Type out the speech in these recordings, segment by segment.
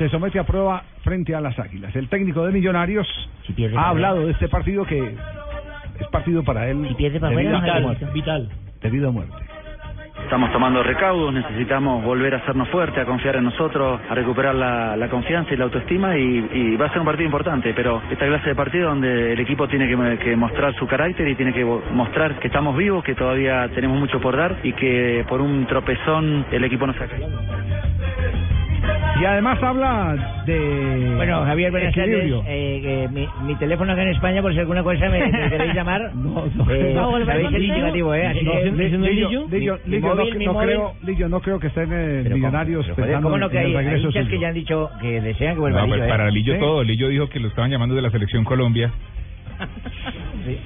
se somete a prueba frente a las Águilas. El técnico de Millonarios Si pierde ha hablado de este partido que es partido para él Si pierde para de vida afuera, o no muerte. hay vital. De vida o muerte. Estamos tomando recaudos, necesitamos volver a hacernos fuertes, a confiar en nosotros, a recuperar la, la confianza y la autoestima y, y va a ser un partido importante, pero esta clase de partido donde el equipo tiene que, que mostrar su carácter y tiene que mostrar que estamos vivos, que todavía tenemos mucho por dar y que por un tropezón el equipo no se ha caído. Y además habla de Bueno, Javier, buenas tardes. Eh, eh, mi, mi teléfono acá en España, por si alguna cosa me, me queréis llamar. No, no. Eh, No, sabéis el indicativo, ¿eh? Así No, que- Li- Lillo, no, no creo, Lillo, no creo que estén eh, Pero millonarios pensando ¿Cómo no en que el hay, regreso suyo. que ya han dicho que desean que vuelva No, Lillo, pues ¿eh? para Lillo todo. Lillo dijo que lo estaban llamando de la selección Colombia. Sí.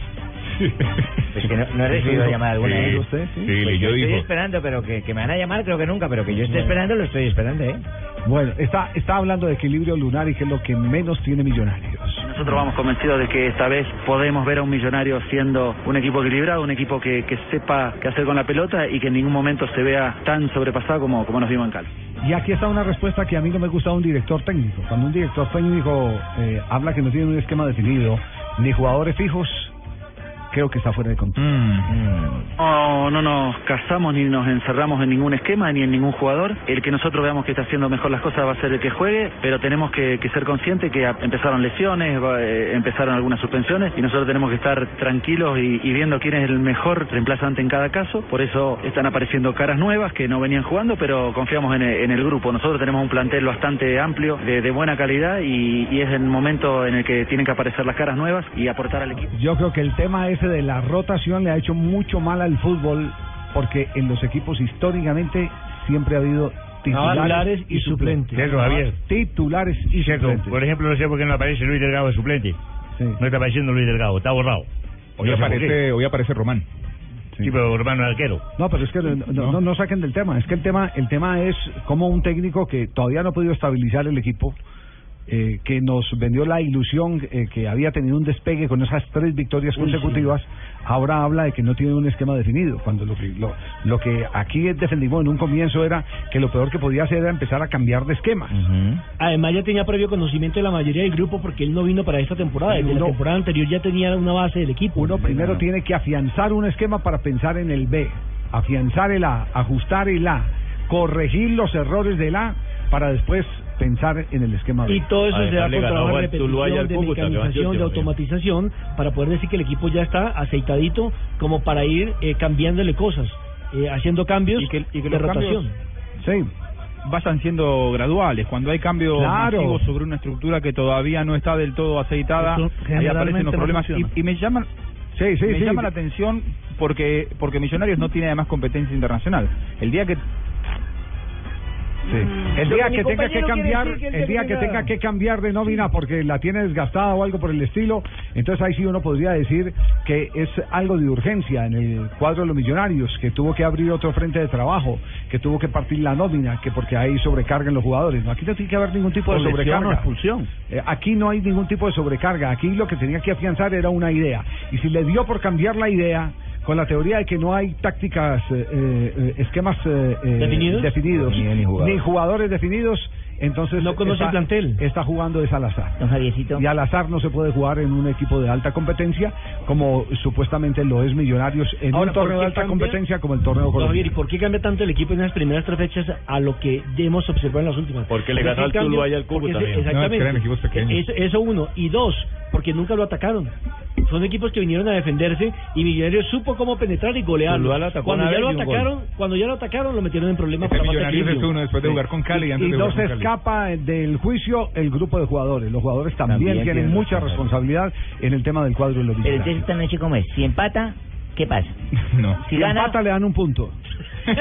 Pues que no, no he recibido llamada alguna, Sí, ¿eh? usted, sí. sí, Pues yo estoy esperando, pero que, que me van a llamar creo que nunca, pero que yo esté esperando lo estoy esperando, ¿eh? Bueno, está, está hablando de equilibrio lunar y que es lo que menos tiene millonarios. Nosotros vamos convencidos de que esta vez podemos ver a un millonario siendo un equipo equilibrado, un equipo que, que sepa qué hacer con la pelota y que en ningún momento se vea tan sobrepasado como, como nos vimos en Cali. Y aquí está una respuesta que a mí no me gusta de un director técnico. Cuando un director técnico eh, habla que no tiene un esquema definido, ni jugadores fijos, creo que está fuera de control. Mm. No, no nos casamos ni nos encerramos en ningún esquema ni en ningún jugador. El que nosotros veamos que está haciendo mejor las cosas va a ser el que juegue, pero tenemos que, que ser conscientes que empezaron lesiones, va- eh, empezaron algunas suspensiones y nosotros tenemos que estar tranquilos y, y viendo quién es el mejor reemplazante en cada caso. Por eso están apareciendo caras nuevas que no venían jugando, pero confiamos en el, en el grupo. Nosotros tenemos un plantel bastante amplio, de, de buena calidad y, y es el momento en el que tienen que aparecer las caras nuevas y aportar al equipo. Yo creo que el tema ese de la rotación le ha hecho mucho mal al fútbol, porque en los equipos históricamente siempre ha habido titulares y suplentes. Cierto, Javier. Titulares y Cierto. suplentes. Por ejemplo, no sé por qué no aparece Luis Delgado de suplente. Sí, No está apareciendo Luis Delgado, está borrado. Hoy No aparece, hoy aparece Román. sí. Sí, pero hermano es arquero. No, pero es que no, no, no- no saquen del tema. Es que el tema, el tema es como un técnico que todavía no ha podido estabilizar el equipo, eh, que nos vendió la ilusión eh, que había tenido un despegue con esas tres victorias consecutivas, ahora habla de que no tiene un esquema definido. Cuando lo que, lo, lo que aquí defendimos en un comienzo era que lo peor que podía hacer era empezar a cambiar de esquema. Además ya tenía previo conocimiento de la mayoría del grupo porque él no vino para esta temporada. Desde Uno- la temporada anterior ya tenía una base del equipo. Uno primero tiene que afianzar un esquema para pensar en el B, afianzar el A, ajustar el A, corregir los errores del A para después pensar en el esquema B. Y todo eso se da con trabajo de repetición, de Cúcuta, mecanización, de automatización, para poder decir que el equipo ya está aceitadito como para ir eh, cambiándole cosas, eh, haciendo cambios Y que- y que de rotación. cambios- Sí, Vayan siendo graduales. Cuando hay cambios Claro. masivos sobre una estructura que todavía no está del todo aceitada, ahí aparecen los problemas. Y, y me llaman sí, sí. me sí. llama la atención porque porque Millonarios no tiene además competencia internacional. El día que Sí. El día que tenga que cambiar, el día que tenga que cambiar de nómina porque la tiene desgastada o algo por el estilo, entonces ahí sí uno podría decir que es algo de urgencia en el cuadro de los millonarios, que tuvo que abrir otro frente de trabajo, que tuvo que partir la nómina, que porque hay sobrecarga en los jugadores. No, aquí no tiene que haber ningún tipo de sobrecarga. Eh, aquí no hay ningún tipo de sobrecarga. Aquí lo que tenía que afianzar era una idea. Y si le dio por cambiar la idea, con la teoría de que no hay tácticas, eh, eh, esquemas eh, eh, ¿Definidos? definidos, Ni- ni jugadores. ni jugadores definidos, entonces No conoce está, el plantel. está jugando es al azar. Don Javiercito. Y al azar no se puede jugar en un equipo de alta competencia como supuestamente lo es Millonarios en Ahora, un ¿por torneo de alta cambia? competencia como el torneo Don Javier, ¿y colombiano. por qué cambia tanto el equipo en las primeras tres fechas a lo que hemos observado en las últimas? Porque le ¿Por ganó al? Tuluá y al ese- amigo. Exactamente. No, es que eran equipos pequeños. Eso, eso uno. Y dos, porque nunca lo atacaron. Son equipos que vinieron a defenderse y Millonarios supo cómo penetrar y golearlo. Cuando ya lo atacaron, cuando ya lo atacaron, lo metieron en problemas este para Millonarios es uno después de jugar con Cali y antes Y de no se escapa del juicio el grupo de jugadores. Los jugadores también, También tienen mucha responsabilidad. responsabilidad en el tema del cuadro de los Pero entonces esta noche, ¿cómo es? Si empata, ¿Qué pasa? No. Si Si gana... empata le dan un punto.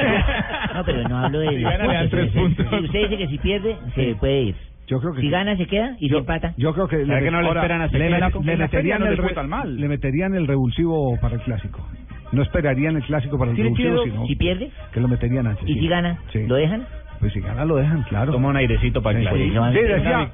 No, pero no hablo de... Si gana, le dan tres puntos. Si Usted dice que si pierde, se puede ir. Yo creo que Si sí. gana, se queda y si empata. Yo creo que ¿Será que no le ahora, esperan hasta le, le meterían no el les fue re- tan mal? le meterían el revulsivo para el clásico. No esperarían el clásico para el ¿Sí le revulsivo, sino Si pierde que lo meterían antes. y sí. si gana, Sí. ¿lo dejan? Pues si gana lo dejan, claro. Toma un airecito para el clásico. No, Sí, no, decía,